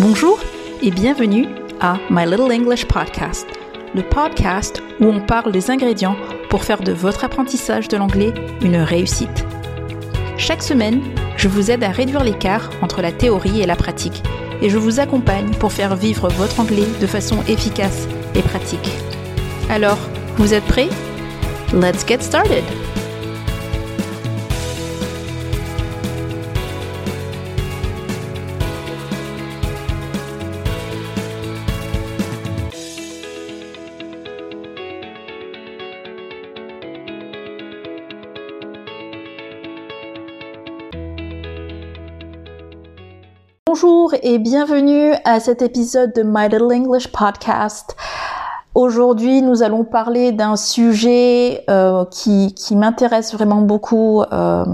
Bonjour et bienvenue à My Little English Podcast, le podcast où on parle des ingrédients pour faire de votre apprentissage de l'anglais une réussite. Chaque semaine, je vous aide à réduire l'écart entre la théorie et la pratique et je vous accompagne pour faire vivre votre anglais de façon efficace et pratique. Alors, vous êtes prêts? Let's get started! Et bienvenue à cet épisode de My Little English Podcast. Aujourd'hui, nous allons parler d'un sujet euh, qui, qui m'intéresse vraiment beaucoup euh,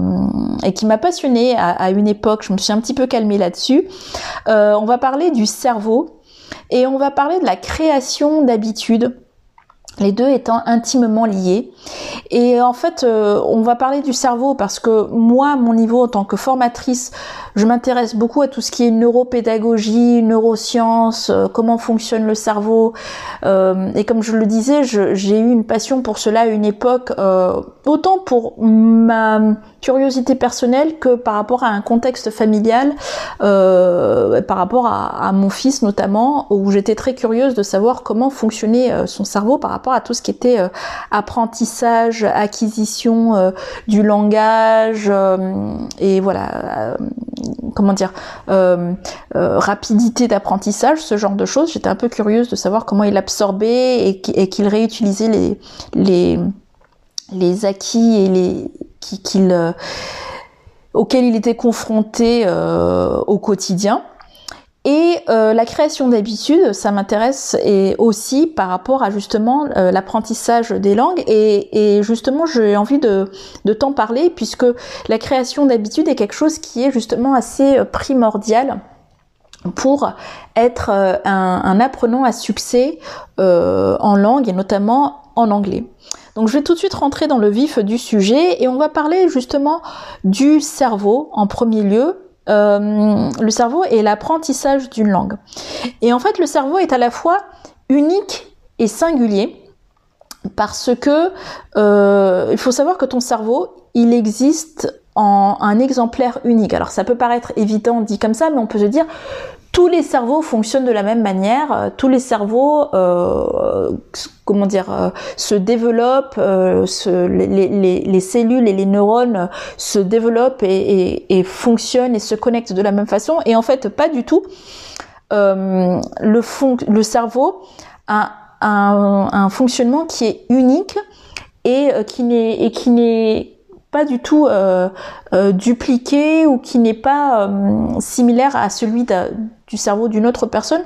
et qui m'a passionnée à, une époque. Je me suis un petit peu calmée là-dessus. Euh, on va parler du cerveau et on va parler de la création d'habitudes les deux étant intimement liés. Et en fait, euh, on va parler du cerveau parce que moi, mon niveau en tant que formatrice, je m'intéresse beaucoup à tout ce qui est neuropédagogie, neurosciences, euh, comment fonctionne le cerveau. Euh, et comme je le disais, j'ai eu une passion pour cela à une époque, autant pour ma curiosité personnelle que par rapport à un contexte familial, par rapport à, à, mon fils notamment, où j'étais très curieuse de savoir comment fonctionnait son cerveau par rapport à tout ce qui était euh, apprentissage, acquisition euh, du langage euh, et voilà, comment dire, rapidité d'apprentissage, ce genre de choses. J'étais un peu curieuse de savoir comment il absorbait et, qu'il réutilisait les, les, les acquis et les auxquels il était confronté au quotidien. Et euh, la création d'habitudes, ça m'intéresse et aussi par rapport à justement euh, l'apprentissage des langues. Et, justement, j'ai envie de, de t'en parler puisque la création d'habitudes est quelque chose qui est justement assez euh, primordial pour être un, apprenant à succès en langue et notamment en anglais. Donc je vais tout de suite rentrer dans le vif du sujet et on va parler justement du cerveau en premier lieu euh, le cerveau est l'apprentissage d'une langue. Et en fait, le cerveau est à la fois unique et singulier parce que euh, il faut savoir que ton cerveau, il existe en un exemplaire unique. Alors ça peut paraître évident dit comme ça, mais on peut se dire tous les cerveaux fonctionnent de la même manière, euh, tous les cerveaux, euh, comment dire, euh, se développent, euh, les, les, les, cellules et les neurones se développent et, fonctionnent et se connectent de la même façon. Et en fait, pas du tout. Le, cerveau a un, un, fonctionnement qui est unique et qui n'est du tout euh, euh, dupliqué ou qui n'est pas euh, similaire à celui du cerveau d'une autre personne.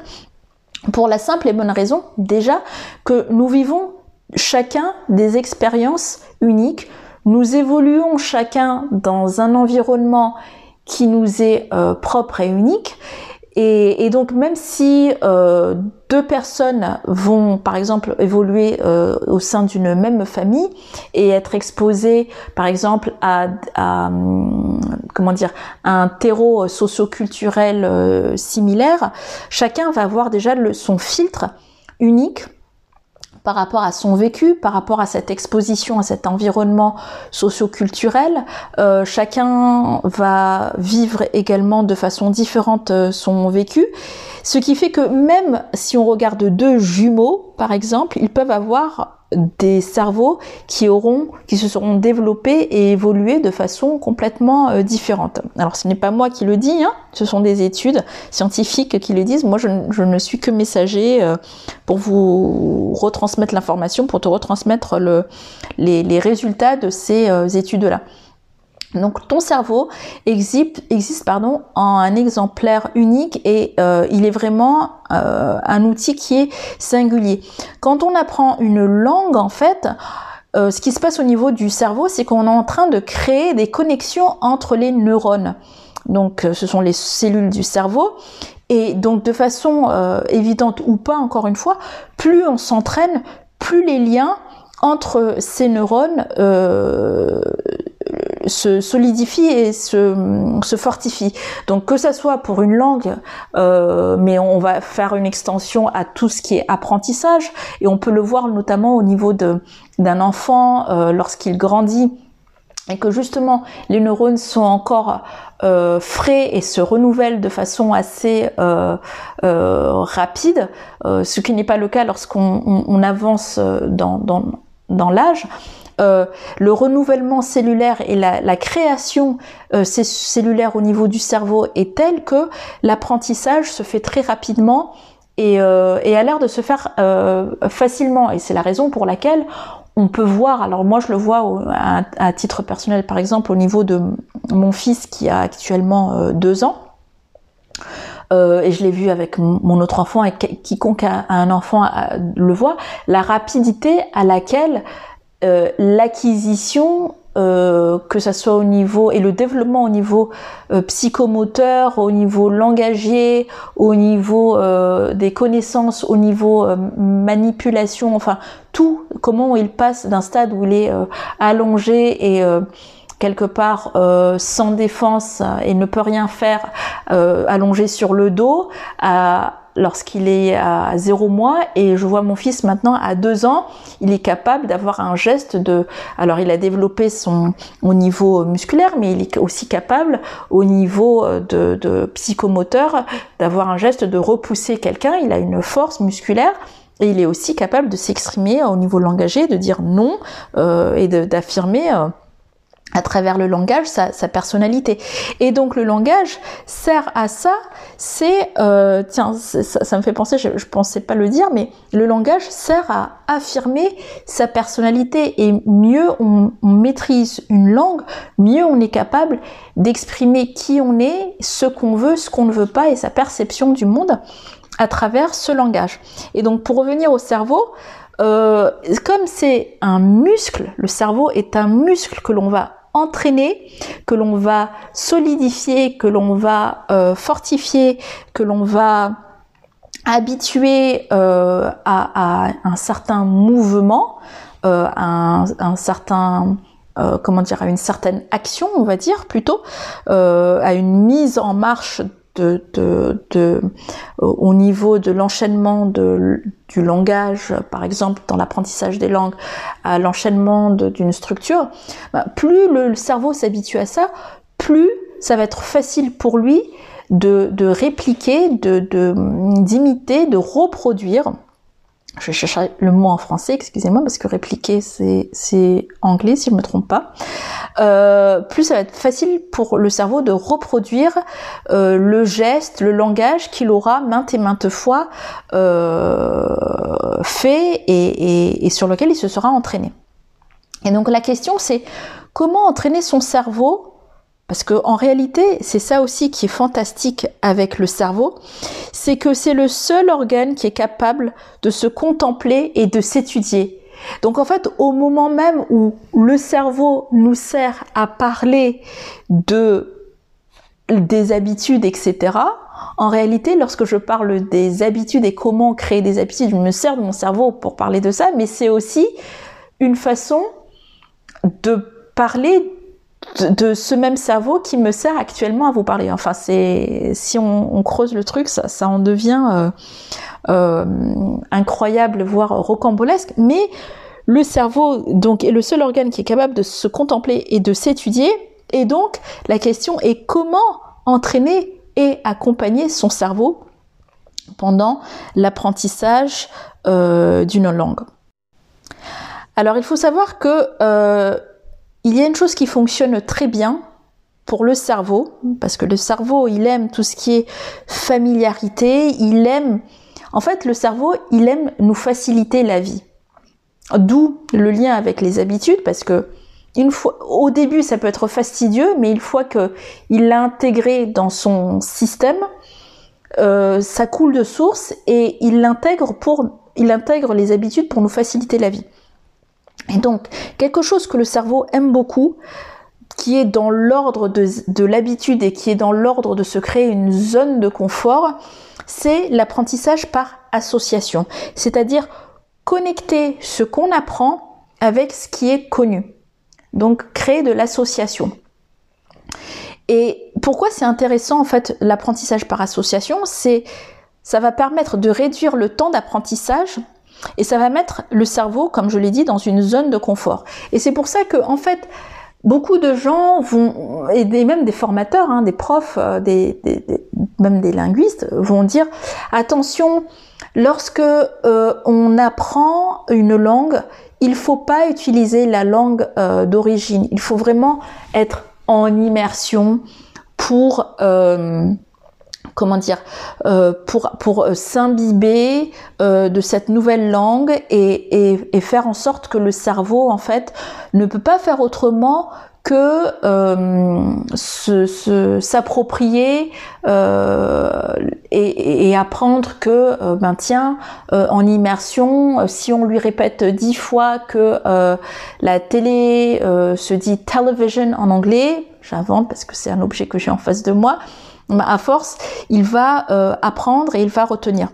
Pour la simple et bonne raison déjà que nous vivons chacun des expériences uniques, nous évoluons chacun dans un environnement qui nous est propre et unique et, donc même si euh, deux personnes vont par exemple évoluer euh, au sein d'une même famille et être exposées par exemple à, hum, comment dire un terreau socio-culturel euh, similaire, chacun va avoir déjà son filtre unique par rapport à son vécu, par rapport à cette exposition, à cet environnement socio-culturel. Euh, chacun va vivre également de façon différente euh, son vécu, ce qui fait que même si on regarde deux jumeaux, par exemple, ils peuvent avoir des cerveaux qui auront, qui se seront développés et évolués de façon complètement euh, différente. Alors ce n'est pas moi qui le dis, hein, ce sont des études scientifiques qui le disent. Moi je, ne suis que messager euh, pour vous retransmettre l'information, pour te retransmettre le, les, les résultats de ces euh, études-là. Donc ton cerveau existe, pardon, en un exemplaire unique et euh, il est vraiment euh, un outil qui est singulier. Quand on apprend une langue, en fait, euh, ce qui se passe au niveau du cerveau, c'est qu'on est en train de créer des connexions entre les neurones. Donc ce sont les cellules du cerveau. Et donc de façon évidente ou pas, encore une fois, plus on s'entraîne, plus les liens entre ces neurones se solidifie et se, se, fortifie. Donc que ça soit pour une langue, euh, mais on va faire une extension à tout ce qui est apprentissage, et on peut le voir notamment au niveau d'un enfant euh, lorsqu'il grandit et que justement les neurones sont encore euh, frais et se renouvellent de façon assez rapide, ce qui n'est pas le cas lorsqu'on on, avance dans l'âge. Le renouvellement cellulaire et la, création cellulaire au niveau du cerveau est tel que l'apprentissage se fait très rapidement et, et a l'air de se faire facilement. Et c'est la raison pour laquelle on peut voir, alors moi je le vois à, titre personnel par exemple au niveau de mon fils qui a actuellement euh, deux ans, euh, et je l'ai vu avec mon, autre enfant et quiconque a, un enfant le voit, la rapidité à laquelle euh, l'acquisition euh, que ça soit au niveau et le développement au niveau euh, psychomoteur, au niveau langagier, au niveau euh, des connaissances, au niveau manipulation, enfin tout, comment il passe d'un stade où il est allongé et quelque part sans défense et ne peut rien faire allongé sur le dos à lorsqu'il est à zéro mois et je vois mon fils maintenant à deux ans, il est capable d'avoir un geste de, alors il a développé son au niveau musculaire, mais il est aussi capable au niveau euh, de, psychomoteur d'avoir un geste de repousser quelqu'un. Il a une force musculaire. Et il est aussi capable de s'exprimer au niveau langagé, de dire non euh, et d'affirmer euh, à travers le langage sa, personnalité. Et donc le langage sert à ça, c'est, euh, tiens, ça, me fait penser, je, je pensais pas le dire, mais le langage sert à affirmer sa personnalité et mieux on, on maîtrise une langue, mieux on est capable d'exprimer qui on est, ce qu'on veut, ce qu'on ne veut pas et sa perception du monde à travers ce langage. Et donc pour revenir au cerveau, euh, comme c'est un muscle, le cerveau est un muscle que l'on va entraîner, que l'on va solidifier, que l'on va euh, fortifier, que l'on va habituer euh, à, un certain mouvement, euh, à un, certain comment dire, à une certaine action, on va dire plutôt, à une mise en marche de, au niveau de l'enchaînement du langage, par exemple dans l'apprentissage des langues, à l'enchaînement d'une structure, bah, plus le, cerveau s'habitue à ça, plus ça va être facile pour lui de, répliquer, d'imiter, de reproduire je chercher le mot en français, excusez-moi, parce que répliquer c'est anglais si je me trompe pas. Euh, plus ça va être facile pour le cerveau de reproduire euh, le geste, le langage qu'il aura maintes et maintes fois euh, fait et, et sur lequel il se sera entraîné. Et donc la question c'est comment entraîner son cerveau parce que en réalité, c'est ça aussi qui est fantastique avec le cerveau, c'est que c'est le seul organe qui est capable de se contempler et de s'étudier. Donc en fait, au moment même où le cerveau nous sert à parler de des habitudes, etc., en réalité, lorsque je parle des habitudes et comment créer des habitudes, je me sers de mon cerveau pour parler de ça, mais c'est aussi une façon de parler de, ce même cerveau qui me sert actuellement à vous parler. Enfin, c'est si on, creuse le truc, ça, en devient euh, euh, incroyable, voire rocambolesque. Mais le cerveau, donc, est le seul organe qui est capable de se contempler et de s'étudier. Et donc, la question est comment entraîner et accompagner son cerveau pendant l'apprentissage euh, d'une langue. Alors, il faut savoir que il y a une chose qui fonctionne très bien pour le cerveau, parce que le cerveau, il aime tout ce qui est familiarité, il aime, en fait, le cerveau, il aime nous faciliter la vie. D'où le lien avec les habitudes, parce que une fois, au début, ça peut être fastidieux, mais une fois que il l'a intégré dans son système, euh, ça coule de source et il l'intègre pour, il intègre les habitudes pour nous faciliter la vie. Et donc, quelque chose que le cerveau aime beaucoup, qui est dans l'ordre de, l'habitude et qui est dans l'ordre de se créer une zone de confort, c'est l'apprentissage par association. C'est-à-dire connecter ce qu'on apprend avec ce qui est connu. Donc créer de l'association. Et pourquoi c'est intéressant en fait l'apprentissage par association? C'est ça va permettre de réduire le temps d'apprentissage et ça va mettre le cerveau, comme je l'ai dit, dans une zone de confort. Et c'est pour ça que en fait beaucoup de gens vont et même des formateurs, hein, des profs, euh, même des linguistes vont dire attention lorsque euh, on apprend une langue, il faut pas utiliser la langue euh, d'origine. Il faut vraiment être en immersion pour comment dire euh, pour pour euh, s'imbiber de cette nouvelle langue et, et, faire en sorte que le cerveau en fait ne peut pas faire autrement que euh, s'approprier euh, et, et, apprendre que euh, ben tiens en immersion si on lui répète dix fois que la télé se dit television en anglais j'invente parce que c'est un objet que j'ai en face de moi ben, à force il va apprendre et il va retenir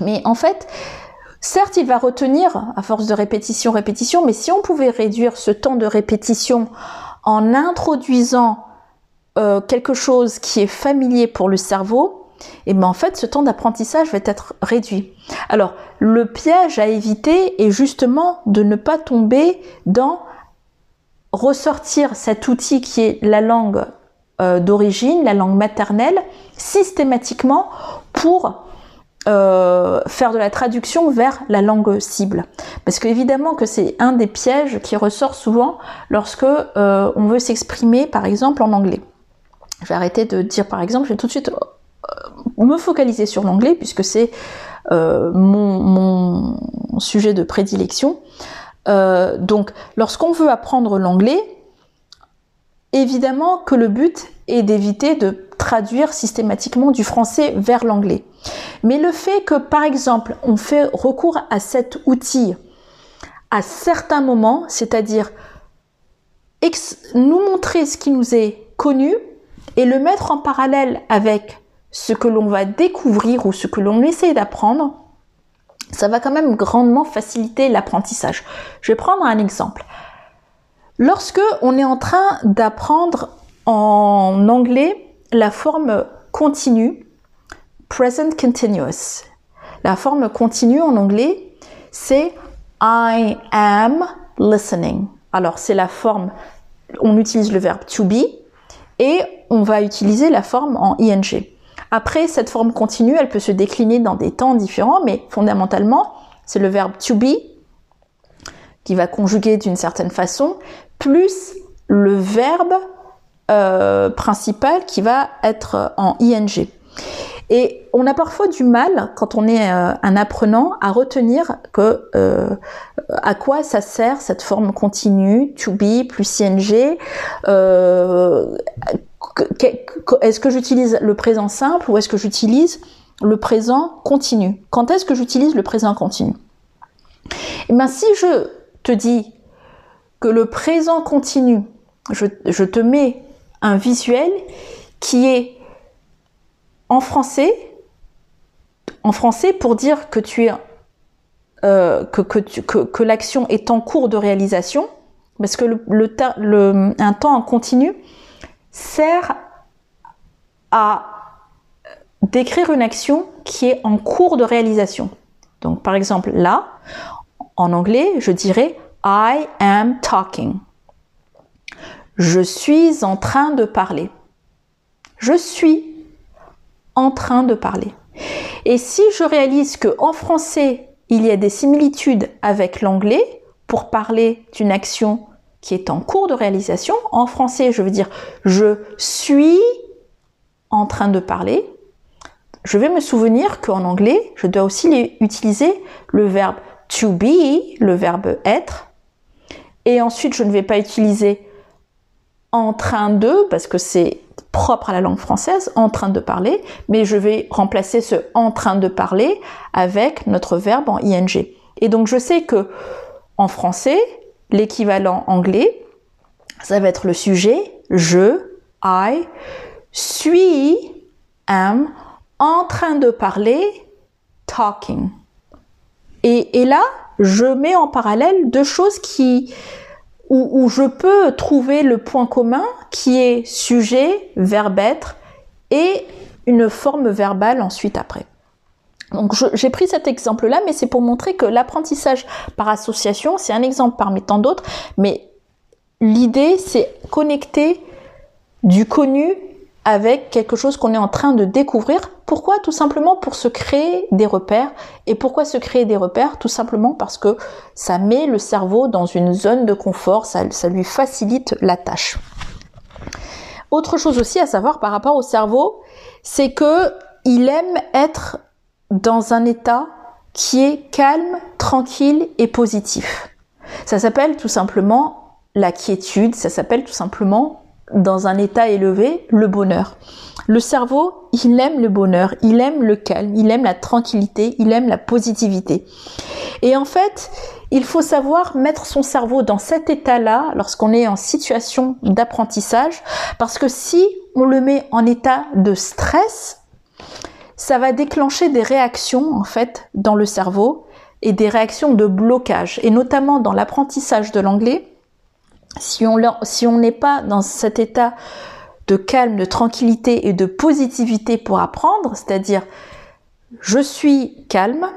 mais en fait Certes, il va retenir à force de répétition, répétition, mais si on pouvait réduire ce temps de répétition en introduisant euh, quelque chose qui est familier pour le cerveau, et eh ben en fait, ce temps d'apprentissage va être réduit. Alors, le piège à éviter est justement de ne pas tomber dans ressortir cet outil qui est la langue euh, d'origine, la langue maternelle, systématiquement pour euh, faire de la traduction vers la langue cible. Parce que évidemment que c'est un des pièges qui ressort souvent lorsque euh, on veut s'exprimer par exemple en anglais. Je vais arrêter de dire par exemple, je vais tout de suite euh, me focaliser sur l'anglais puisque c'est mon, sujet de prédilection. donc lorsqu'on veut apprendre l'anglais, évidemment que le but est d'éviter de traduire systématiquement du français vers l'anglais. Mais le fait que, par exemple, on fait recours à cet outil à certains moments, c'est-à-dire nous montrer ce qui nous est connu et le mettre en parallèle avec ce que l'on va découvrir ou ce que l'on essaie d'apprendre, ça va quand même grandement faciliter l'apprentissage. Je vais prendre un exemple. Lorsque on est en train d'apprendre en anglais la forme continue, present continuous. La forme continue en anglais, c'est I am listening. Alors, c'est la forme, on utilise le verbe to be et on va utiliser la forme en ing. Après, cette forme continue, elle peut se décliner dans des temps différents, mais fondamentalement, c'est le verbe to be qui va conjuguer d'une certaine façon, plus le verbe euh, principal qui va être en ing. Et on a parfois du mal, quand on est euh, un apprenant, à retenir que euh, à quoi ça sert cette forme continue, to be plus ing. est-ce que j'utilise le présent simple ou est-ce que j'utilise le présent continu? Quand est-ce que j'utilise le présent continu? Eh bien, si je te dis que le présent continu, je, te mets un visuel qui est en français, en français pour dire que tu es euh, que, que, l'action est en cours de réalisation, parce que le, le, un temps en continu sert à décrire une action qui est en cours de réalisation. Donc par exemple là, en anglais, je dirais I am talking. Je suis en train de parler. Je suis en train de parler. Et si je réalise que en français, il y a des similitudes avec l'anglais pour parler d'une action qui est en cours de réalisation, en français, je veux dire je suis en train de parler. Je vais me souvenir qu'en anglais, je dois aussi utiliser le verbe to be, le verbe être. Et ensuite, je ne vais pas utiliser en train de, parce que c'est propre à la langue française, en train de parler, mais je vais remplacer ce en train de parler avec notre verbe en ing. Et donc je sais que en français, l'équivalent anglais, ça va être le sujet, je, I, suis, am, en train de parler, talking. Et, et là, je mets en parallèle deux choses qui, où, je peux trouver le point commun qui est sujet, verbe être et une forme verbale ensuite après. Donc j'ai pris cet exemple-là, mais c'est pour montrer que l'apprentissage par association, c'est un exemple parmi tant d'autres, mais l'idée c'est connecter du connu avec quelque chose qu'on est en train de découvrir. Pourquoi? Tout simplement pour se créer des repères. Et pourquoi se créer des repères? Tout simplement parce que ça met le cerveau dans une zone de confort, ça, ça lui facilite la tâche. Autre chose aussi à savoir par rapport au cerveau, c'est que il aime être dans un état qui est calme, tranquille et positif. Ça s'appelle tout simplement la quiétude, ça s'appelle tout simplement dans un état élevé, le bonheur. Le cerveau, il aime le bonheur, il aime le calme, il aime la tranquillité, il aime la positivité. Et en fait, il faut savoir mettre son cerveau dans cet état-là lorsqu'on est en situation d'apprentissage, parce que si on le met en état de stress, ça va déclencher des réactions en fait dans le cerveau et des réactions de blocage. Et notamment dans l'apprentissage de l'anglais, si on n'est pas dans cet état de calme, de tranquillité et de positivité pour apprendre, c'est-à-dire je suis calme,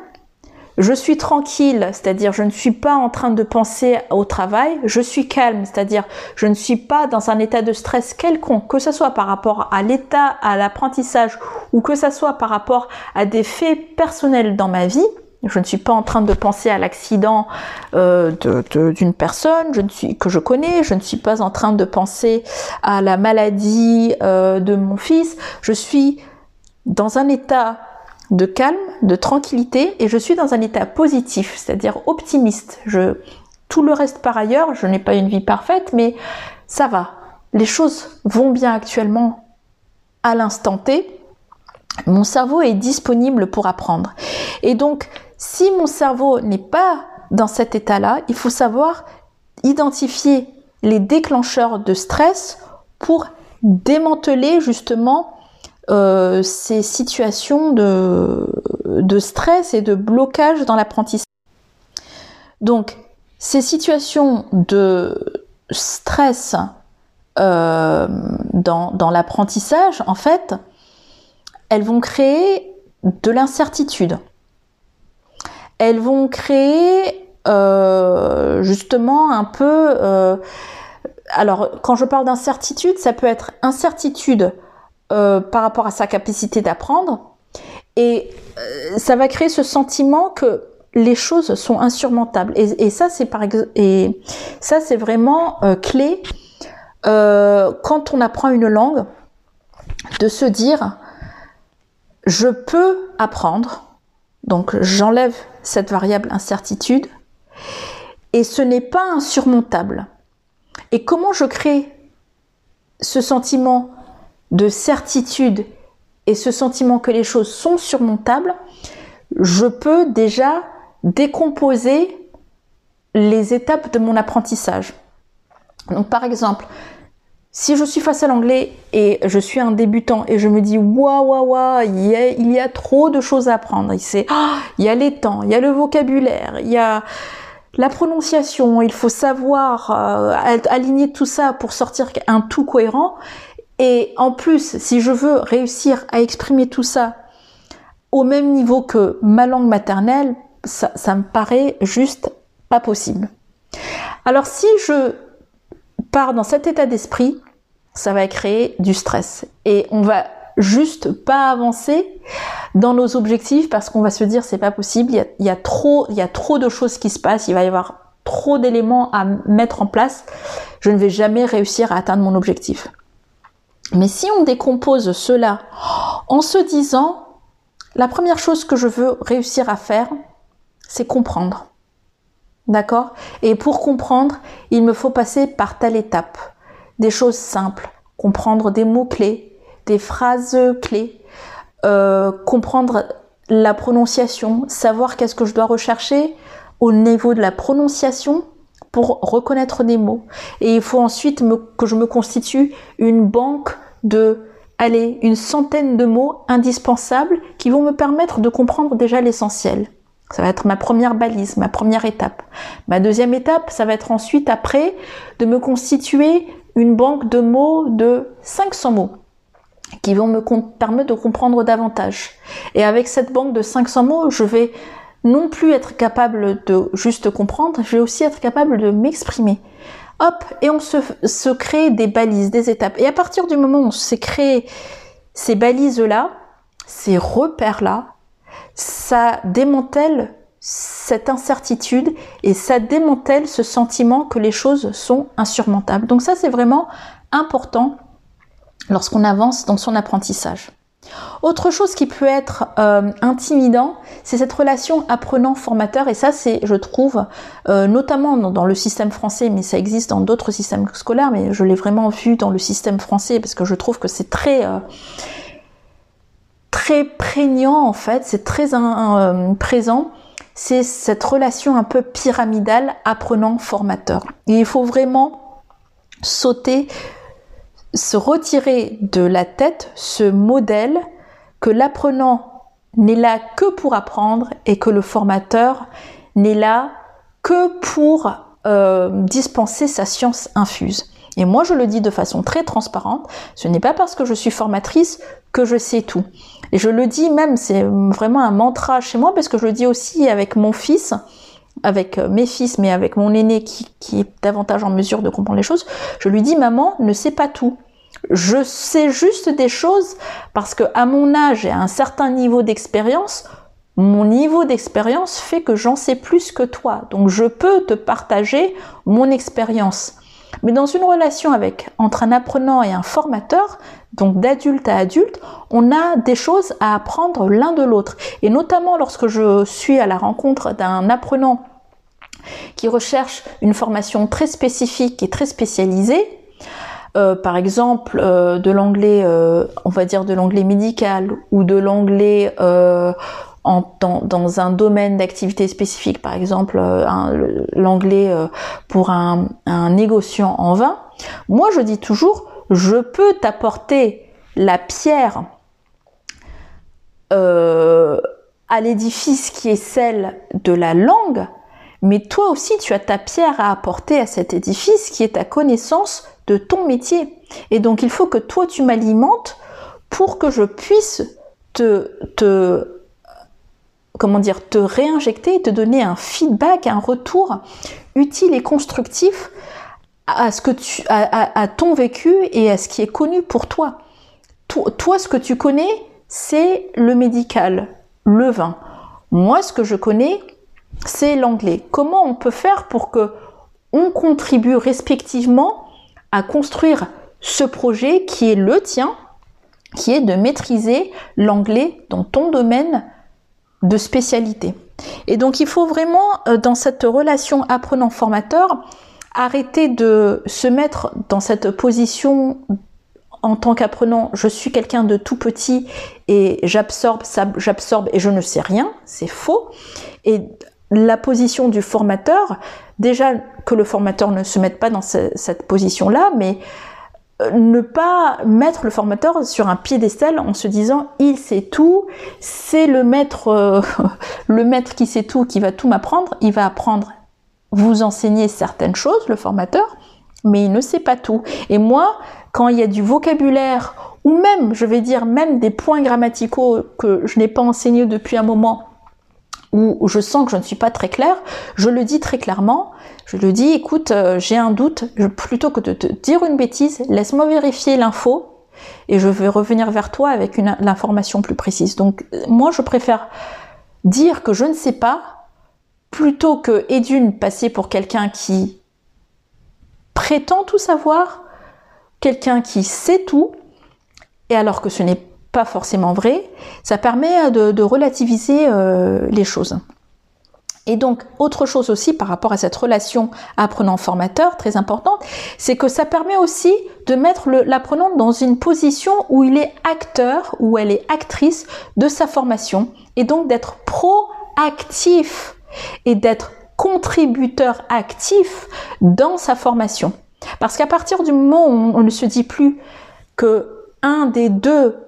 je suis tranquille, c'est-à-dire je ne suis pas en train de penser au travail, je suis calme, c'est-à-dire je ne suis pas dans un état de stress quelconque, que ce soit par rapport à l'état, à l'apprentissage ou que ce soit par rapport à des faits personnels dans ma vie, je ne suis pas en train de penser à l'accident euh, d'une personne que je connais. Je ne suis pas en train de penser à la maladie euh, de mon fils. Je suis dans un état de calme, de tranquillité, et je suis dans un état positif, c'est-à-dire optimiste. Tout le reste par ailleurs, je n'ai pas une vie parfaite, mais ça va. Les choses vont bien actuellement à l'instant T. Mon cerveau est disponible pour apprendre. Et donc, si mon cerveau n'est pas dans cet état-là, il faut savoir identifier les déclencheurs de stress pour démanteler justement euh, ces situations de, stress et de blocage dans l'apprentissage. Donc, ces situations de stress euh, dans l'apprentissage, en fait, elles vont créer de l'incertitude elles vont créer euh, justement un peu... Euh, alors, quand je parle d'incertitude, ça peut être incertitude euh, par rapport à sa capacité d'apprendre, et ça va créer ce sentiment que les choses sont insurmontables. Et, ça, c'est par et ça, c'est vraiment clé quand on apprend une langue, de se dire, je peux apprendre, donc j'enlève cette variable incertitude et ce n'est pas insurmontable. Et comment je crée ce sentiment de certitude et ce sentiment que les choses sont surmontables Je peux déjà décomposer les étapes de mon apprentissage. Donc par exemple, si je suis face à l'anglais et je suis un débutant et je me dis waouh waouh waouh il y a, trop de choses à apprendre, il, ah, il y a les temps, il y a le vocabulaire, il y a la prononciation, il faut savoir euh, aligner tout ça pour sortir un tout cohérent. Et en plus, si je veux réussir à exprimer tout ça au même niveau que ma langue maternelle, ça, ça me paraît juste pas possible. Alors si je dans cet état d'esprit, ça va créer du stress. Et on va juste pas avancer dans nos objectifs parce qu'on va se dire c'est pas possible, y, a, il y a trop de choses qui se passent, il va y avoir trop d'éléments à mettre en place, je ne vais jamais réussir à atteindre mon objectif. Mais si on décompose cela en se disant, la première chose que je veux réussir à faire, c'est comprendre. D'accord? Et pour comprendre, il me faut passer par telle étape. Des choses simples. Comprendre des mots-clés, des phrases clés, euh, comprendre la prononciation, savoir qu'est-ce que je dois rechercher au niveau de la prononciation pour reconnaître des mots. Et il faut ensuite que je me constitue une banque de, allez, une centaine de mots indispensables qui vont me permettre de comprendre déjà l'essentiel Ça va être ma première balise, ma première étape. Ma deuxième étape, ça va être ensuite après de me constituer une banque de mots de 500 mots qui vont me permettre de comprendre davantage. Et avec cette banque de 500 mots, je vais non plus être capable de juste comprendre, je vais aussi être capable de m'exprimer. Hop, et on se, crée des balises, des étapes. Et à partir du moment où on s'est créé ces balises-là, ces repères-là, ça démantèle cette incertitude et ça démantèle ce sentiment que les choses sont insurmontables. Donc ça, c'est vraiment important lorsqu'on avance dans son apprentissage. Autre chose qui peut être euh, intimidant, c'est cette relation apprenant-formateur, et ça c'est, je trouve, euh, notamment dans, le système français, mais ça existe dans d'autres systèmes scolaires, mais je l'ai vraiment vu dans le système français parce que je trouve que c'est très euh, très prégnant en fait, c'est très présent. C'est cette relation un peu pyramidale apprenant-formateur. Il faut vraiment sauter se retirer de la tête ce modèle que l'apprenant n'est là que pour apprendre et que le formateur n'est là que pour euh, dispenser sa science infuse. Et moi, je le dis de façon très transparente, ce n'est pas parce que je suis formatrice que je sais tout. Et je le dis même, c'est vraiment un mantra chez moi, parce que je le dis aussi avec mon fils, avec euh, mes fils, mais avec mon aîné qui, est davantage en mesure de comprendre les choses, je lui dis, maman ne sait pas tout. Je sais juste des choses parce que à mon âge et à un certain niveau d'expérience, mon niveau d'expérience fait que j'en sais plus que toi. Donc je peux te partager mon expérience. Mais dans une relation avec entre un apprenant et un formateur, donc d'adulte à adulte, on a des choses à apprendre l'un de l'autre. Et notamment lorsque je suis à la rencontre d'un apprenant qui recherche une formation très spécifique et très spécialisée, euh, par exemple euh, de l'anglais, euh, on va dire de l'anglais médical ou de l'anglais dans, un domaine d'activité spécifique, par exemple l'anglais pour un, négociant en vin, moi je dis toujours, je peux t'apporter la pierre à l'édifice qui est celle de la langue, mais toi aussi tu as ta pierre à apporter à cet édifice qui est ta connaissance de ton métier. Et donc il faut que toi tu m'alimentes pour que je puisse te comment dire, te réinjecter, te donner un feedback, un retour utile et constructif à ce que tu, à, ton vécu et à ce qui est connu pour toi. Toi, toi ce que tu connais, c'est le médical, le vin. Moi, ce que je connais, c'est l'anglais. Comment on peut faire pour que on contribue respectivement à construire ce projet qui est le tien, qui est de maîtriser l'anglais dans ton domaine de spécialité. Et donc il faut vraiment, euh, dans cette relation apprenant-formateur, arrêter de se mettre dans cette position en tant qu'apprenant, je suis quelqu'un de tout petit et j'absorbe, j'absorbe et je ne sais rien, c'est faux. Et la position du formateur, déjà que le formateur ne se mette pas dans cette position-là, mais ne pas mettre le formateur sur un piédestal en se disant il sait tout, c'est le maître, euh, le maître qui sait tout, qui va tout m'apprendre, il va apprendre, vous enseigner certaines choses, le formateur, mais il ne sait pas tout. Et moi, quand il y a du vocabulaire, ou même, je vais dire, même des points grammaticaux que je n'ai pas enseigné depuis un moment, je sens que je ne suis pas très claire, je le dis très clairement. Je le dis, écoute, euh, j'ai un doute, plutôt que de te dire une bêtise, laisse-moi vérifier l'info et je vais revenir vers toi avec l'information plus précise. Donc moi, je préfère dire que je ne sais pas plutôt que et d'une passer pour quelqu'un qui prétend tout savoir, quelqu'un qui sait tout, et alors que ce n'est pas forcément vrai, ça permet de, relativiser euh, les choses. Et donc, autre chose aussi par rapport à cette relation apprenant-formateur, très importante, c'est que ça permet aussi de mettre l'apprenant dans une position où il est acteur, où elle est actrice de sa formation, et donc d'être proactif et d'être contributeur actif dans sa formation. Parce qu'à partir du moment où on ne se dit plus que un des deux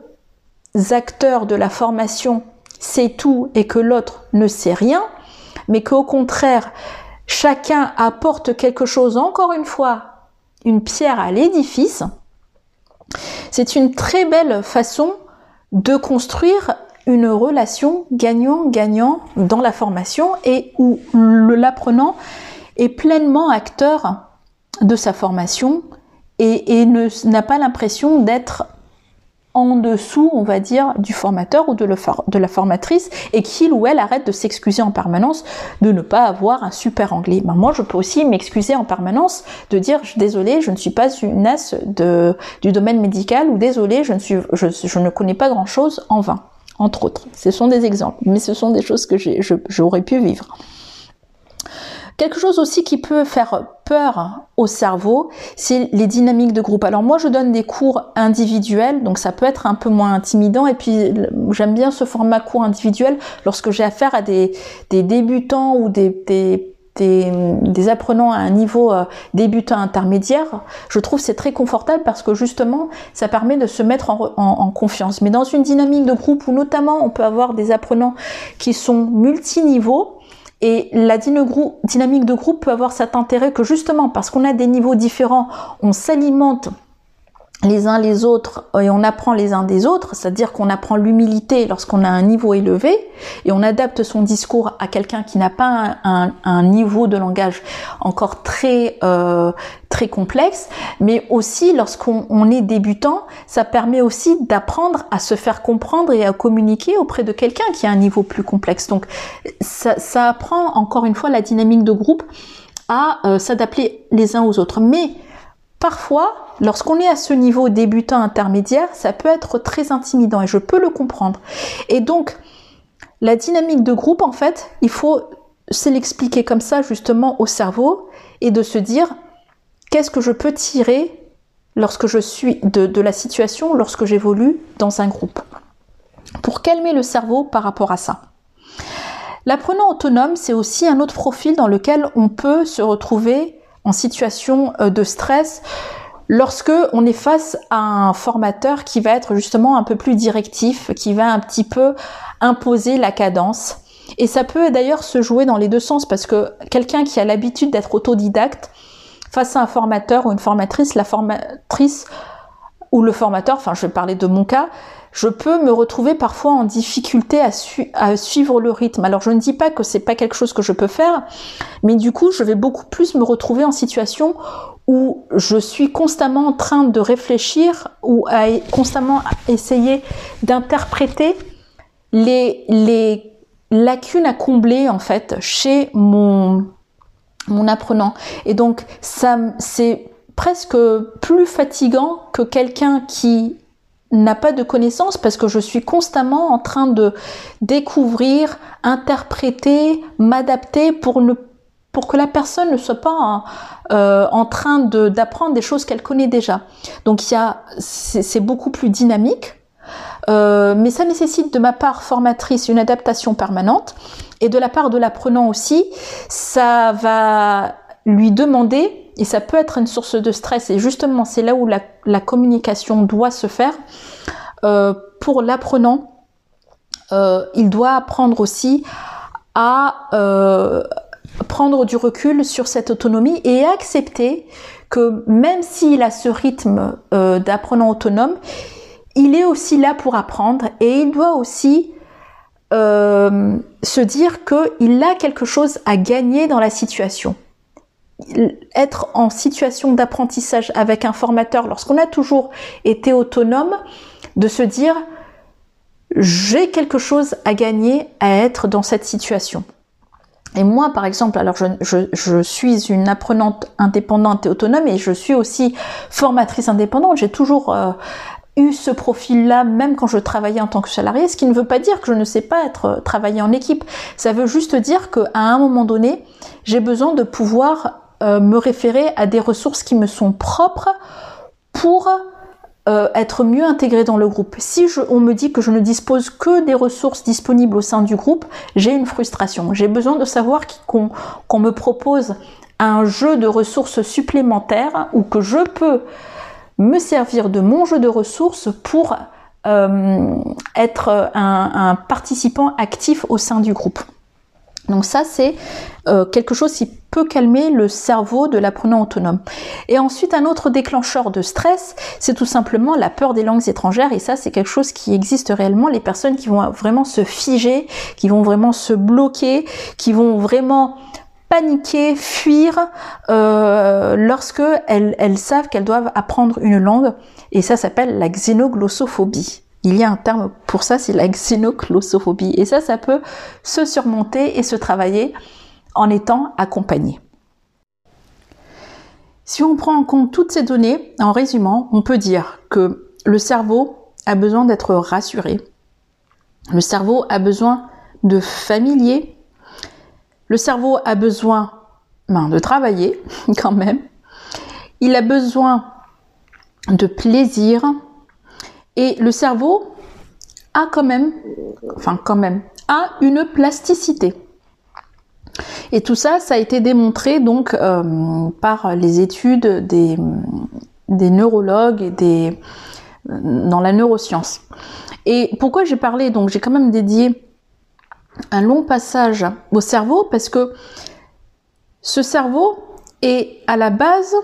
acteurs de la formation sait tout et que l'autre ne sait rien, mais qu'au contraire, chacun apporte quelque chose, encore une fois, une pierre à l'édifice, c'est une très belle façon de construire une relation gagnant-gagnant dans la formation et où l'apprenant est pleinement acteur de sa formation et, n'a pas l'impression d'être en dessous, on va dire, du formateur ou de, la formatrice et qu'il ou elle arrête de s'excuser en permanence de ne pas avoir un super anglais. Ben, moi, je peux aussi m'excuser en permanence de dire désolé, je ne suis pas une as du domaine médical ou désolé, je ne, suis, je, je ne connais pas grand-chose en vain, entre autres. Ce sont des exemples, mais ce sont des choses que j'aurais pu vivre. Quelque chose aussi qui peut faire peur au cerveau, c'est les dynamiques de groupe. Alors moi, je donne des cours individuels, donc ça peut être un peu moins intimidant. Et puis j'aime bien ce format cours individuel lorsque j'ai affaire à des, débutants ou des, apprenants à un niveau euh, débutant intermédiaire, je trouve c'est très confortable parce que justement ça permet de se mettre en, en, confiance. Mais dans une dynamique de groupe où notamment on peut avoir des apprenants qui sont multiniveaux, et la dynamique de groupe peut avoir cet intérêt que justement parce qu'on a des niveaux différents, on s'alimente les uns les autres et on apprend les uns des autres, c'est-à-dire qu'on apprend l'humilité lorsqu'on a un niveau élevé et on adapte son discours à quelqu'un qui n'a pas un, niveau de langage encore très euh, très complexe, mais aussi lorsqu'on est débutant, ça permet aussi d'apprendre à se faire comprendre et à communiquer auprès de quelqu'un qui a un niveau plus complexe. Donc ça, apprend encore une fois la dynamique de groupe à euh, s'adapter les uns aux autres. Mais Parfois, lorsqu'on est à ce niveau débutant intermédiaire, ça peut être très intimidant et je peux le comprendre. Et donc, la dynamique de groupe, en fait, il faut se l'expliquer comme ça justement au cerveau et de se dire qu'est-ce que je peux tirer lorsque je suis de la situation, lorsque j'évolue dans un groupe? Pour calmer le cerveau par rapport à ça. L'apprenant autonome, c'est aussi un autre profil dans lequel on peut se retrouver en situation euh, de stress lorsque on est face à un formateur qui va être justement un peu plus directif, qui va un petit peu imposer la cadence. Et ça peut d'ailleurs se jouer dans les deux sens parce que quelqu'un qui a l'habitude d'être autodidacte face à un formateur ou une formatrice, la formatrice ou le formateur, enfin je vais parler de mon cas, je peux me retrouver parfois en difficulté à, suivre le rythme. Alors je ne dis pas que c'est pas quelque chose que je peux faire, mais du coup je vais beaucoup plus me retrouver en situation où je suis constamment en train de réfléchir ou à constamment essayer d'interpréter les, lacunes à combler en fait chez mon mon apprenant. Et donc c'est presque plus fatigant que quelqu'un qui n'a pas de connaissances parce que je suis constamment en train de découvrir, interpréter, m'adapter pour que la personne ne soit pas en, euh, en train d'apprendre des choses qu'elle connaît déjà. Donc c'est beaucoup plus dynamique, euh, mais ça nécessite de ma part formatrice une adaptation permanente et de la part de l'apprenant aussi, ça va lui demander et ça peut être une source de stress. Et justement, c'est là où la, communication doit se faire. Euh, pour l'apprenant, euh, il doit apprendre aussi à euh, prendre du recul sur cette autonomie et accepter que même s'il a ce rythme d'apprenant autonome, il est aussi là pour apprendre et il doit aussi se dire qu'il a quelque chose à gagner dans la situation être en situation d'apprentissage avec un formateur lorsqu'on a toujours été autonome, de se dire j'ai quelque chose à gagner à être dans cette situation. Et moi, par exemple, alors je, suis une apprenante indépendante et autonome et je suis aussi formatrice indépendante. J'ai toujours euh, eu ce profil-là, même quand je travaillais en tant que salarié, ce qui ne veut pas dire que je ne sais pas être euh, travailler en équipe. Ça veut juste dire qu'à un moment donné, j'ai besoin de pouvoir euh, me référer à des ressources qui me sont propres pour euh, être mieux intégré dans le groupe. Si je, on me dit que je ne dispose que des ressources disponibles au sein du groupe, j'ai une frustration. J'ai besoin de savoir qu'on me propose un jeu de ressources supplémentaires ou que je peux me servir de mon jeu de ressources pour euh, être un, un participant actif au sein du groupe. Donc ça, c'est euh, quelque chose qui peut calmer le cerveau de l'apprenant autonome. Et ensuite, un autre déclencheur de stress, c'est tout simplement la peur des langues étrangères. Et ça, c'est quelque chose qui existe réellement. Les personnes qui vont vraiment se figer, qui vont vraiment se bloquer, qui vont vraiment paniquer, fuir euh, lorsque elles, elles savent qu'elles doivent apprendre une langue. Et ça s'appelle la xénoglossophobie. Il y a un terme pour ça, c'est la xénoglossophobie. Et ça, ça peut se surmonter et se travailler en étant accompagné. Si on prend en compte toutes ces données, en résumant, on peut dire que le cerveau a besoin d'être rassuré. Le cerveau a besoin de familier. Le cerveau a besoin ben, de travailler quand même. Il a besoin de plaisir, et le cerveau a quand même, enfin quand même, a une plasticité. Et tout ça, ça a été démontré donc euh, par les études des, des neurologues et des dans la neuroscience. Et pourquoi j'ai parlé? Donc j'ai quand même dédié un long passage au cerveau parce que ce cerveau est à la base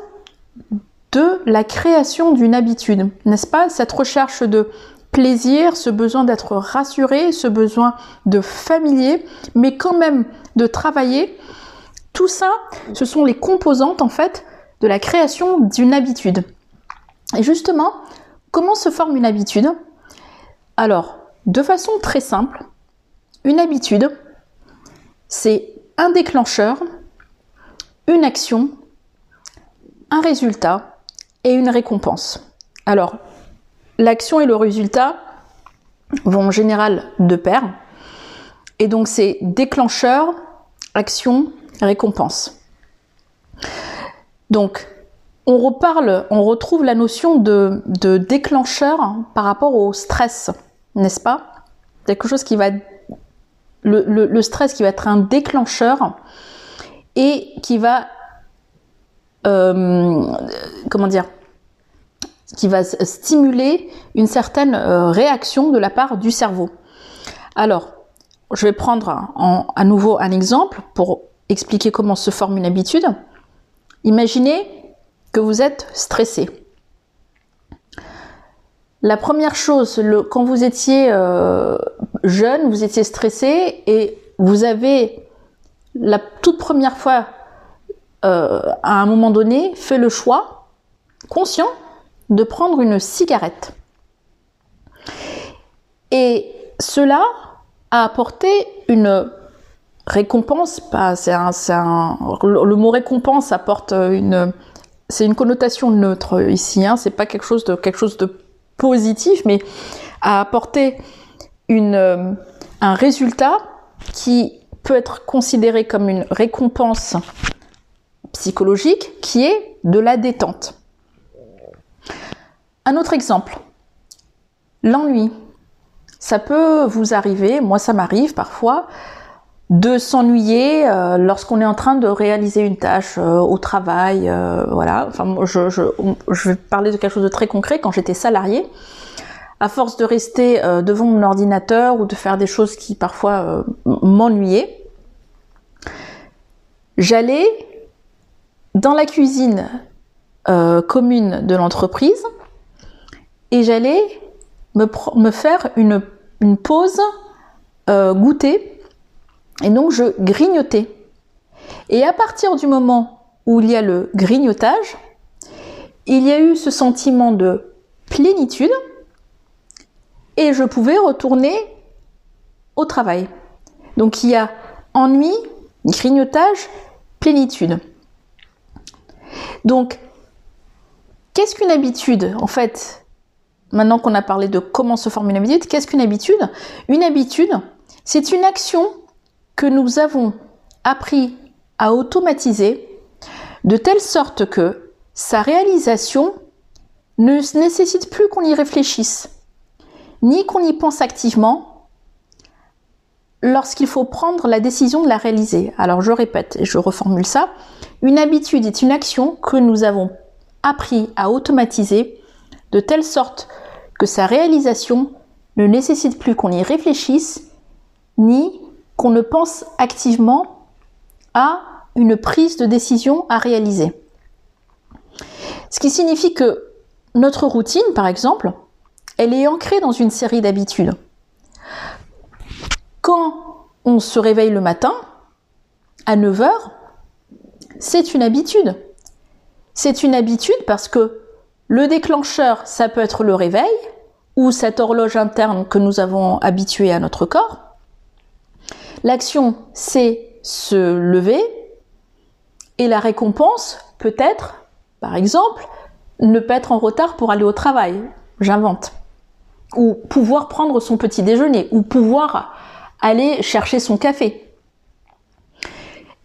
de la création d'une habitude, n'est-ce pas? Cette recherche de plaisir, ce besoin d'être rassuré, ce besoin de familier, mais quand même de travailler, tout ça, ce sont les composantes en fait de la création d'une habitude. Et justement, comment se forme une habitude? Alors, de façon très simple, une habitude, c'est un déclencheur, une action, un résultat et une récompense. Alors, l'action et le résultat vont en général de pair. Et donc c'est déclencheur, action, récompense. Donc, on reparle, on retrouve la notion de, déclencheur par rapport au stress, n'est-ce pas? Quelque chose qui va le, le, stress qui va être un déclencheur et qui va euh, comment dire, qui va stimuler une certaine euh, réaction de la part du cerveau. Alors, je vais prendre à nouveau un exemple pour expliquer comment se forme une habitude. Imaginez que vous êtes stressé. La première chose, quand vous étiez euh, jeune, vous étiez stressé et vous avez la toute première fois euh, à un moment donné, fait le choix conscient de prendre une cigarette. Et cela a apporté une récompense, c'est le mot récompense apporte une, c'est une connotation neutre ici, hein, c'est pas quelque chose de quelque chose de positif, mais a apporté une, un résultat qui peut être considéré comme une récompense psychologique qui est de la détente. Un autre exemple, l'ennui. Ça peut vous arriver, moi ça m'arrive parfois, de s'ennuyer euh, lorsqu'on est en train de réaliser une tâche euh, au travail, euh, voilà. Enfin, je, vais parler de quelque chose de très concret. Quand j'étais salarié, à force de rester devant mon ordinateur ou de faire des choses qui parfois m'ennuyaient, j'allais dans la cuisine euh, commune de l'entreprise et j'allais me, faire une, une pause euh, goûter et donc je grignotais. Et à partir du moment où il y a le grignotage, il y a eu ce sentiment de plénitude et je pouvais retourner au travail. Donc il y a ennui, grignotage, plénitude. Donc, qu'est-ce qu'une habitude En fait, maintenant qu'on a parlé de comment se forme une habitude, qu'est-ce qu'une habitude? Une habitude, c'est une action que nous avons appris à automatiser de telle sorte que sa réalisation ne nécessite plus qu'on y réfléchisse, ni qu'on y pense activement lorsqu'il faut prendre la décision de la réaliser. Alors je répète et je reformule ça. Une habitude est une action que nous avons appris à automatiser de telle sorte que sa réalisation ne nécessite plus qu'on y réfléchisse ni qu'on ne pense activement à une prise de décision à réaliser. Ce qui signifie que notre routine, par exemple, elle est ancrée dans une série d'habitudes. Quand on se réveille le matin, à 9 heures, c'est une habitude. C'est une habitude parce que le déclencheur, ça peut être le réveil ou cette horloge interne que nous avons habituée à notre corps. L'action, c'est se lever et la récompense peut être, par exemple, ne pas être en retard pour aller au travail. J'invente. Ou pouvoir prendre son petit déjeuner, ou pouvoir aller chercher son café.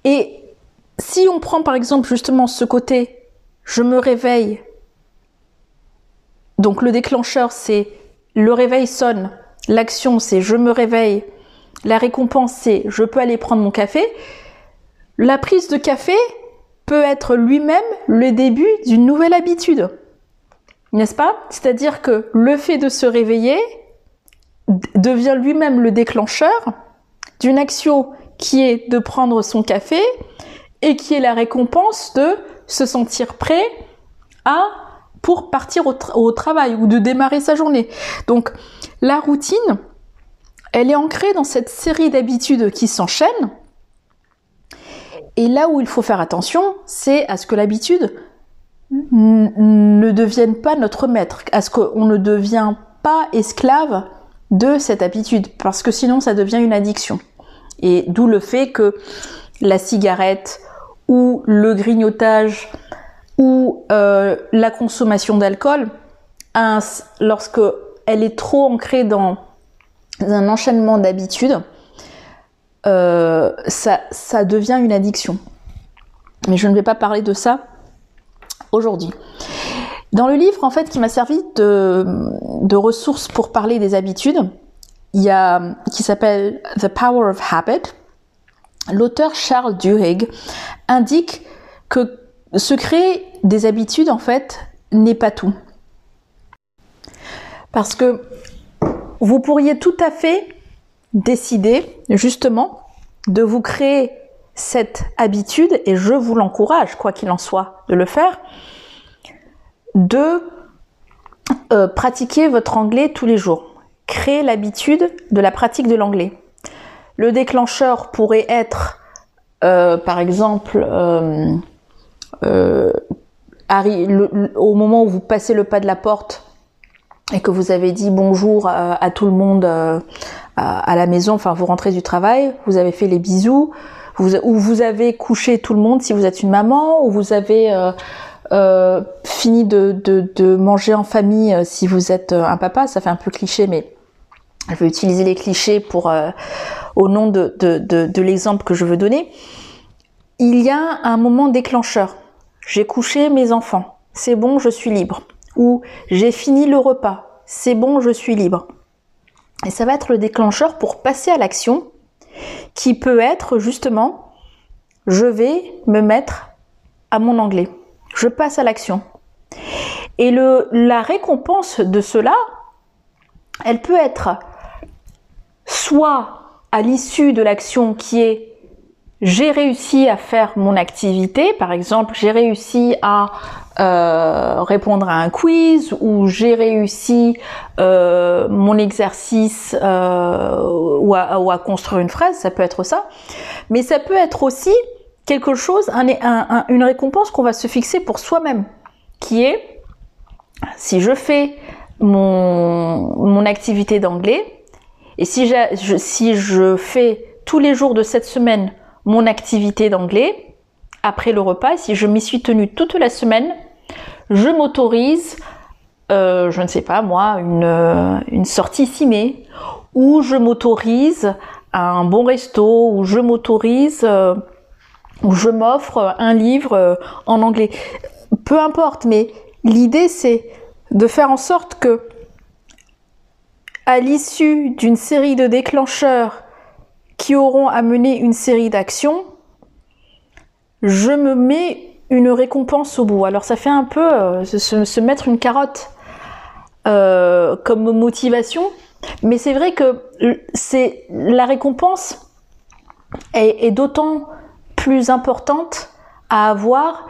Et si on prend par exemple justement ce côté je me réveille, donc le déclencheur c'est le réveil sonne, l'action c'est je me réveille, la récompense c'est je peux aller prendre mon café, la prise de café peut être lui-même le début d'une nouvelle habitude. N'est-ce pas? C'est-à-dire que le fait de se réveiller devient lui-même le déclencheur d'une action qui est de prendre son café et qui est la récompense de se sentir prêt à pour partir au, travail ou de démarrer sa journée. Donc la routine, elle est ancrée dans cette série d'habitudes qui s'enchaînent. Et là où il faut faire attention, c'est à ce que l'habitude ne devienne pas notre maître, à ce qu'on ne devient pas esclave de cette habitude, parce que sinon ça devient une addiction. Et d'où le fait que la cigarette ou le grignotage ou euh, la consommation d'alcool, lorsque elle est trop ancrée dans un enchaînement d'habitudes, euh, ça, devient une addiction. Mais je ne vais pas parler de ça aujourd'hui. Dans le livre, en fait, qui m'a servi de, ressources pour parler des habitudes, il y a, qui s'appelle The Power of Habit, l'auteur Charles Duhigg indique que se créer des habitudes, en fait, n'est pas tout. Parce que vous pourriez tout à fait décider, justement, de vous créer cette habitude, et je vous l'encourage, quoi qu'il en soit, de le faire, de euh, pratiquer votre anglais tous les jours. Créer l'habitude de la pratique de l'anglais. Le déclencheur pourrait être, euh, par exemple, euh, au moment où vous passez le pas de la porte et que vous avez dit bonjour à, tout le monde à, la maison, enfin vous rentrez du travail, vous avez fait les bisous, ou vous avez couché tout le monde si vous êtes une maman, ou vous avez euh, euh, fini de, manger en famille euh, si vous êtes euh, un papa, ça fait un peu cliché, mais je vais utiliser les clichés pour euh, au nom de, l'exemple que je veux donner. Il y a un moment déclencheur. J'ai couché mes enfants, c'est bon, je suis libre. Ou j'ai fini le repas, c'est bon, je suis libre. Et ça va être le déclencheur pour passer à l'action qui peut être justement je vais me mettre à mon anglais. Je passe à l'action. Et le, la récompense de cela, elle peut être soit à l'issue de l'action qui est j'ai réussi à faire mon activité, par exemple, j'ai réussi à euh, répondre à un quiz ou j'ai réussi euh, mon exercice euh, ou, à, construire une phrase, ça peut être ça. Mais ça peut être aussi quelque chose, un, un, une récompense qu'on va se fixer pour soi-même, qui est si je fais mon activité d'anglais et si, je, si je fais tous les jours de cette semaine mon activité d'anglais, après le repas, si je m'y suis tenue toute la semaine, je m'autorise, euh, je ne sais pas moi, une, euh, une sortie ciné, ou je m'autorise un bon resto, ou je m'autorise, euh, ou je m'offre un livre en anglais. Peu importe, mais l'idée c'est de faire en sorte que, à l'issue d'une série de déclencheurs qui auront amené une série d'actions, je me mets une récompense au bout. Alors ça fait un peu euh, se, mettre une carotte euh, comme motivation, mais c'est vrai que c'est la récompense, est, d'autant plus importante à avoir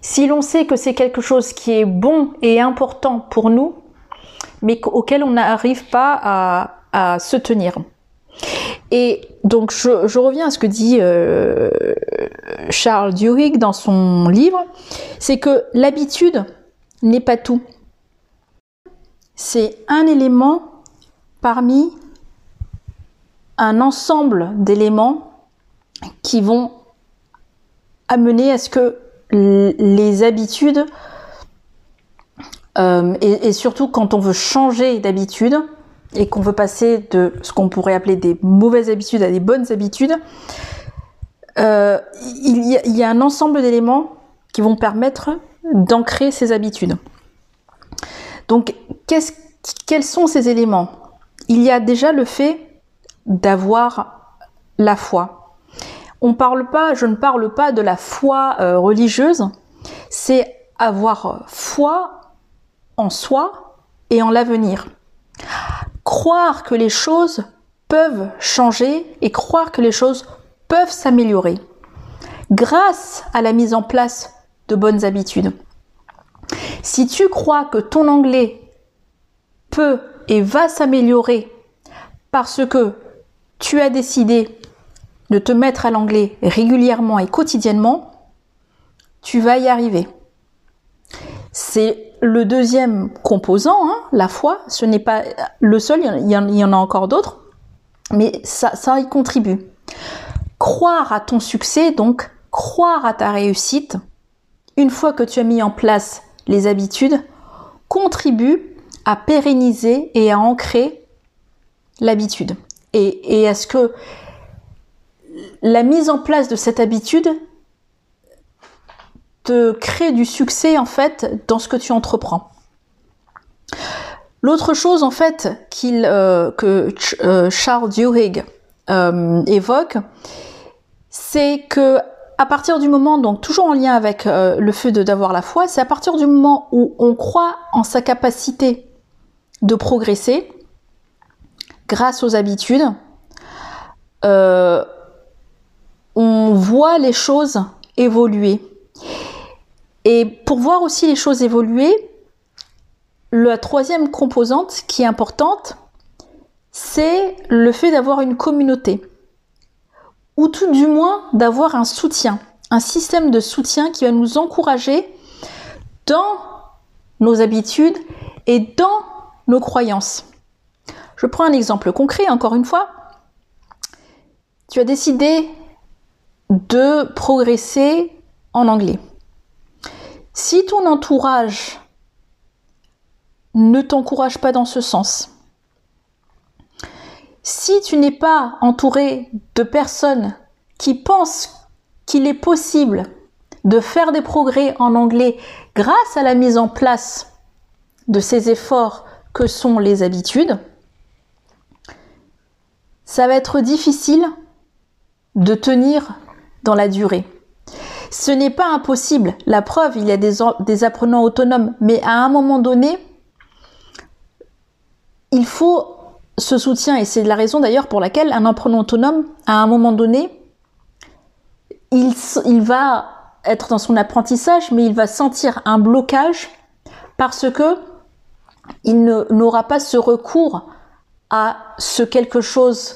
si l'on sait que c'est quelque chose qui est bon et important pour nous, mais auquel on n'arrive pas à, se tenir. Et donc je, reviens à ce que dit euh, Charles Duhigg dans son livre, c'est que l'habitude n'est pas tout. C'est un élément parmi un ensemble d'éléments qui vont amener à ce que les habitudes, euh, et, surtout quand on veut changer d'habitude et qu'on veut passer de ce qu'on pourrait appeler des mauvaises habitudes à des bonnes habitudes, euh, il, y a, un ensemble d'éléments qui vont permettre d'ancrer ces habitudes. Donc, quels sont ces éléments? Il y a déjà le fait d'avoir la foi. On parle pas, je ne parle pas de la foi euh, religieuse, c'est avoir foi en soi et en l'avenir. Croire que les choses peuvent changer et croire que les choses peuvent s'améliorer grâce à la mise en place de bonnes habitudes. Si tu crois que ton anglais peut et va s'améliorer parce que tu as décidé de te mettre à l'anglais régulièrement et quotidiennement, tu vas y arriver. C'est le deuxième composant, hein, la foi. Ce n'est pas le seul, il y en, a encore d'autres, mais ça, ça y contribue. Croire à ton succès, donc croire à ta réussite, une fois que tu as mis en place les habitudes, contribue à pérenniser et à ancrer l'habitude et, est-ce que la mise en place de cette habitude te crée du succès en fait dans ce que tu entreprends. L'autre chose en fait qu'il euh, que euh, Charles Duhigg euh, évoque, c'est que à partir du moment, donc toujours en lien avec le fait d'avoir la foi, c'est à partir du moment où on croit en sa capacité de progresser, grâce aux habitudes, on voit les choses évoluer. Et pour voir aussi les choses évoluer, la troisième composante qui est importante, c'est le fait d'avoir une communauté. Ou tout du moins d'avoir un soutien, un système de soutien qui va nous encourager dans nos habitudes et dans nos croyances. Je prends un exemple concret, encore une fois. Tu as décidé de progresser en anglais. Si ton entourage ne t'encourage pas dans ce sens, si tu n'es pas entouré de personnes qui pensent qu'il est possible de faire des progrès en anglais grâce à la mise en place de ces efforts que sont les habitudes, ça va être difficile de tenir dans la durée. Ce n'est pas impossible. La preuve, il y a des, apprenants autonomes, mais à un moment donné, il faut ce soutien, et c'est la raison d'ailleurs pour laquelle un apprenant autonome, à un moment donné, il, il va être dans son apprentissage, mais il va sentir un blocage parce que il n'aura pas ce recours à ce quelque chose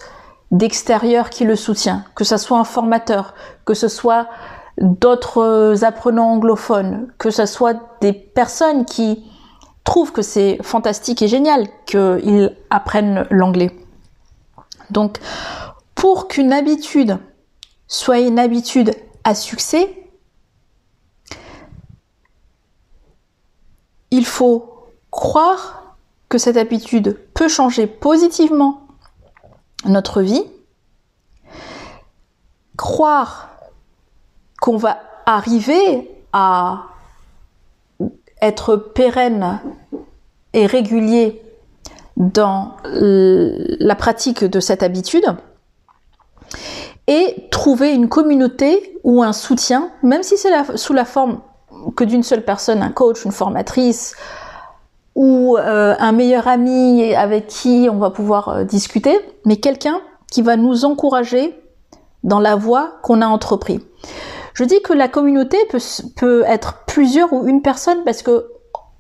d'extérieur qui le soutient, que ce soit un formateur, que ce soit d'autres apprenants anglophones, que ce soit des personnes qui trouvent que c'est fantastique et génial qu'ils apprennent l'anglais. Donc, pour qu'une habitude soit une habitude à succès, il faut croire que cette habitude peut changer positivement notre vie, croire qu'on va arriver à être pérenne et régulier dans la pratique de cette habitude et trouver une communauté ou un soutien, même si c'est sous la forme que d'une seule personne, un coach, une formatrice, ou euh, un meilleur ami avec qui on va pouvoir euh, discuter, mais quelqu'un qui va nous encourager dans la voie qu'on a entrepris. Je dis que la communauté peut, être plusieurs ou une personne parce que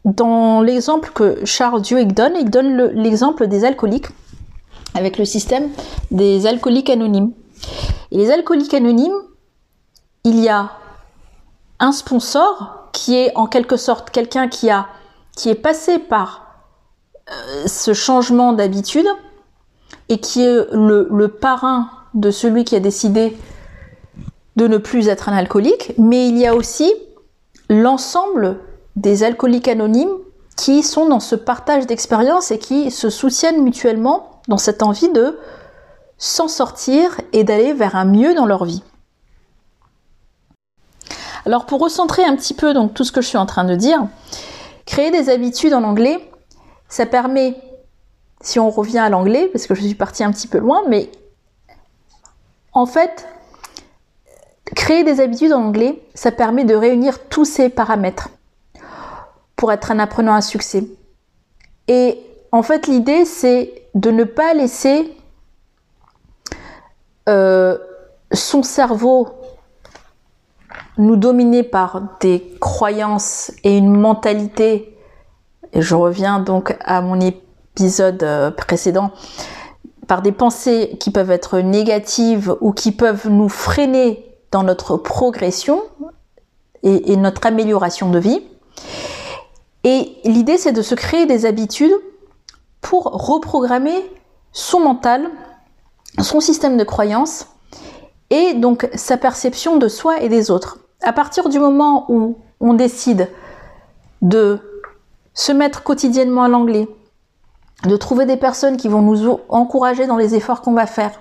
dans l'exemple que Charles Duhigg donne, il donne l'exemple des alcooliques avec le système des alcooliques anonymes. Et les alcooliques anonymes, il y a un sponsor qui est en quelque sorte quelqu'un qui a qui est passé par euh, ce changement d'habitude et qui est le parrain de celui qui a décidé de ne plus être un alcoolique, mais il y a aussi l'ensemble des alcooliques anonymes qui sont dans ce partage d'expérience et qui se soutiennent mutuellement dans cette envie de s'en sortir et d'aller vers un mieux dans leur vie. Alors pour recentrer un petit peu donc tout ce que je suis en train de dire, créer des habitudes en anglais, ça permet, si on revient à l'anglais, parce que je suis partie un petit peu loin, mais en fait, créer des habitudes en anglais, ça permet de réunir tous ces paramètres pour être un apprenant à succès. Et en fait, l'idée, c'est de ne pas laisser euh, son cerveau nous dominer par des croyances et une mentalité, et je reviens donc à mon épisode euh, précédent, par des pensées qui peuvent être négatives ou qui peuvent nous freiner dans notre progression et, notre amélioration de vie. Et l'idée, c'est de se créer des habitudes pour reprogrammer son mental, son système de croyances et donc sa perception de soi et des autres. À partir du moment où on décide de se mettre quotidiennement à l'anglais, de trouver des personnes qui vont nous encourager dans les efforts qu'on va faire,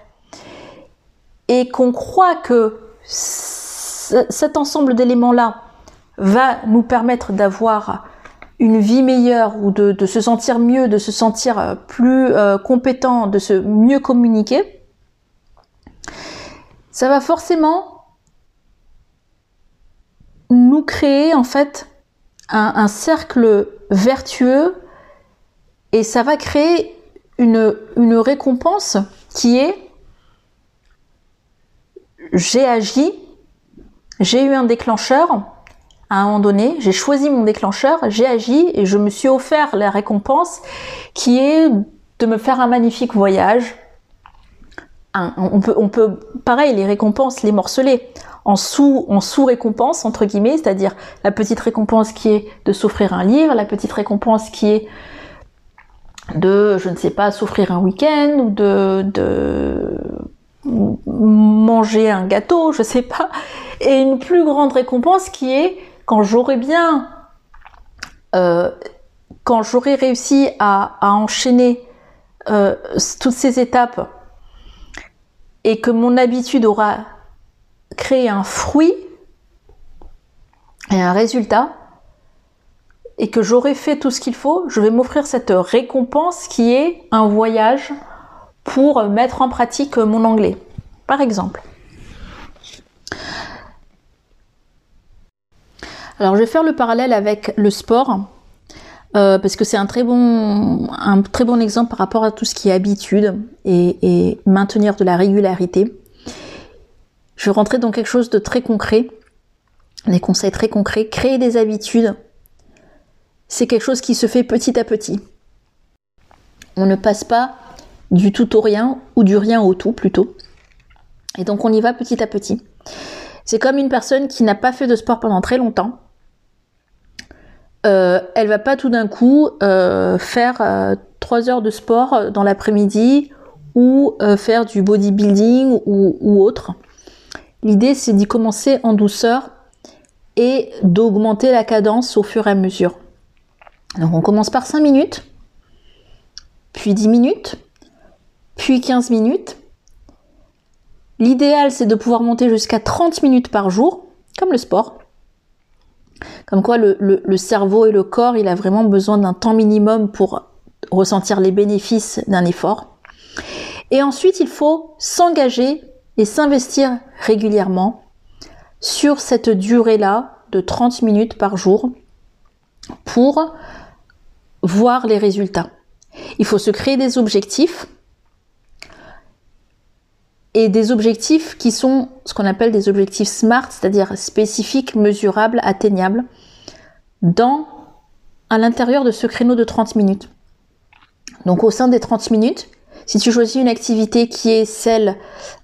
et qu'on croit que cet ensemble d'éléments-là va nous permettre d'avoir une vie meilleure ou de, se sentir mieux, de se sentir euh, plus euh, compétent, de se mieux communiquer, ça va forcément nous créer en fait un, cercle vertueux et ça va créer une, une récompense qui est j'ai agi, j'ai eu un déclencheur à un moment donné, j'ai choisi mon déclencheur, j'ai agi et je me suis offert la récompense qui est de me faire un magnifique voyage. on, peut, on peut, pareil, les récompenses, les morceler en sous, en sous récompense entre guillemets, c'est-à-dire la petite récompense qui est de s'offrir un livre, la petite récompense qui est de, je ne sais pas, s'offrir un week-end ou de, de manger un gâteau, je sais pas, et une plus grande récompense qui est quand j'aurai bien, euh, quand j'aurai réussi à, enchaîner euh, toutes ces étapes et que mon habitude aura créé un fruit et un résultat, et que j'aurai fait tout ce qu'il faut, je vais m'offrir cette récompense qui est un voyage pour mettre en pratique mon anglais, par exemple. Alors je vais faire le parallèle avec le sport, euh, parce que c'est un très bon un très bon exemple par rapport à tout ce qui est habitude et, et maintenir de la régularité. Je vais rentrer dans quelque chose de très concret, des conseils très concrets. Créer des habitudes, c'est quelque chose qui se fait petit à petit. On ne passe pas du tout au rien ou du rien au tout plutôt. Et donc on y va petit à petit. C'est comme une personne qui n'a pas fait de sport pendant très longtemps. Euh, elle va pas tout d'un coup euh, faire euh, trois heures de sport dans l'après-midi ou faire du bodybuilding ou, ou autre. L'idée c'est d'y commencer en douceur et d'augmenter la cadence au fur et à mesure. Donc on commence par 5 minutes, puis 10 minutes, puis 15 minutes. L'idéal, c'est de pouvoir monter jusqu'à 30 minutes par jour, comme le sport. Comme quoi, le, cerveau et le corps, il a vraiment besoin d'un temps minimum pour ressentir les bénéfices d'un effort. Et ensuite, il faut s'engager et s'investir régulièrement sur cette durée-là de 30 minutes par jour pour voir les résultats. Il faut se créer des objectifs et des objectifs qui sont ce qu'on appelle des objectifs SMART, c'est-à-dire spécifiques, mesurables, atteignables, à l'intérieur de ce créneau de 30 minutes. Donc au sein des 30 minutes, si tu choisis une activité qui est celle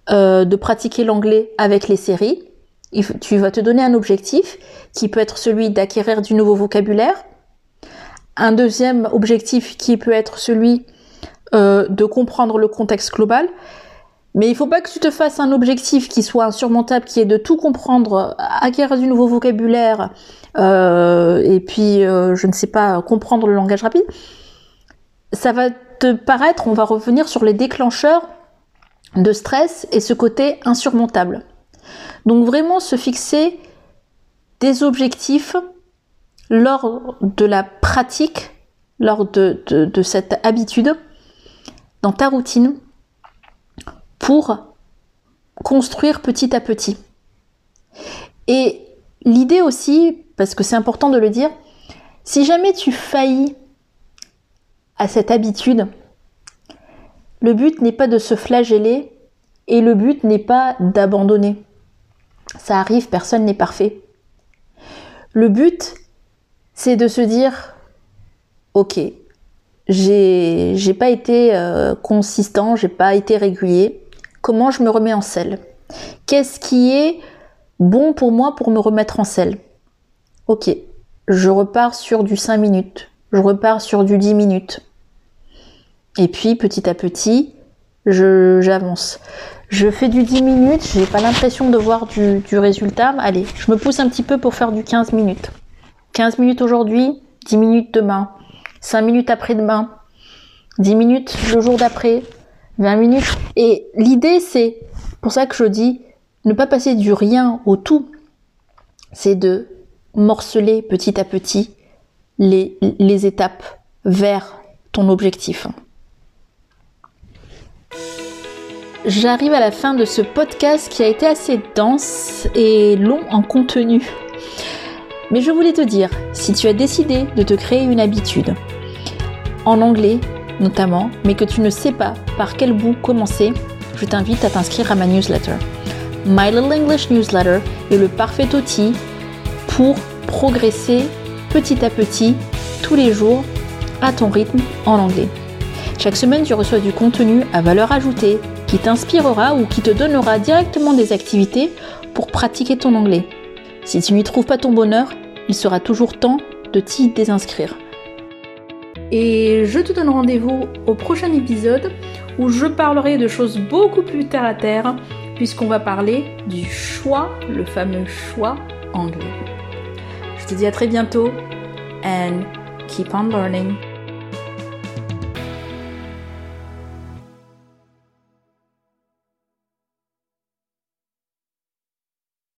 euh, de pratiquer l'anglais avec les séries, tu vas te donner un objectif qui peut être celui d'acquérir du nouveau vocabulaire, un deuxième objectif qui peut être celui euh, de comprendre le contexte global, mais il faut pas que tu te fasses un objectif qui soit insurmontable, qui est de tout comprendre, acquérir du nouveau vocabulaire, euh, et puis, euh, je ne sais pas, comprendre le langage rapide. Ça va te paraître, on va revenir sur les déclencheurs de stress et ce côté insurmontable. Donc vraiment se fixer des objectifs lors de la pratique, lors de cette habitude, dans ta routine, pour construire petit à petit. Et l'idée aussi, parce que c'est important de le dire, si jamais tu faillis à cette habitude, le but n'est pas de se flageller et le but n'est pas d'abandonner. Ça arrive, personne n'est parfait. Le but, c'est de se dire, ok, j'ai, pas été euh, consistant, j'ai pas été régulier, Comment je me remets en selle Qu'est-ce qui est bon pour moi pour me remettre en selle? Ok, je repars sur du 5 minutes, je repars sur du 10 minutes. Et puis petit à petit, j'avance. Je, fais du 10 minutes, j'ai pas l'impression de voir du, du résultat. Allez, je me pousse un petit peu pour faire du 15 minutes. 15 minutes aujourd'hui, 10 minutes demain, 5 minutes après-demain, 10 minutes le jour d'après, 20 minutes. Et l'idée, c'est pour ça que je dis ne pas passer du rien au tout. C'est de morceler petit à petit les, les étapes vers ton objectif. J'arrive à la fin de ce podcast qui a été assez dense et long en contenu. Mais je voulais te dire, si tu as décidé de te créer une habitude, en anglais, notamment, mais que tu ne sais pas par quel bout commencer, je t'invite à t'inscrire à ma newsletter. My Little English Newsletter est le parfait outil pour progresser petit à petit, tous les jours, à ton rythme en anglais. Chaque semaine, tu reçois du contenu à valeur ajoutée qui t'inspirera ou qui te donnera directement des activités pour pratiquer ton anglais. Si tu n'y trouves pas ton bonheur, il sera toujours temps de t'y désinscrire. Et je te donne rendez-vous au prochain épisode où je parlerai de choses beaucoup plus terre à terre, puisqu'on va parler du choix, le fameux choix anglais. Je te dis à très bientôt and keep on learning.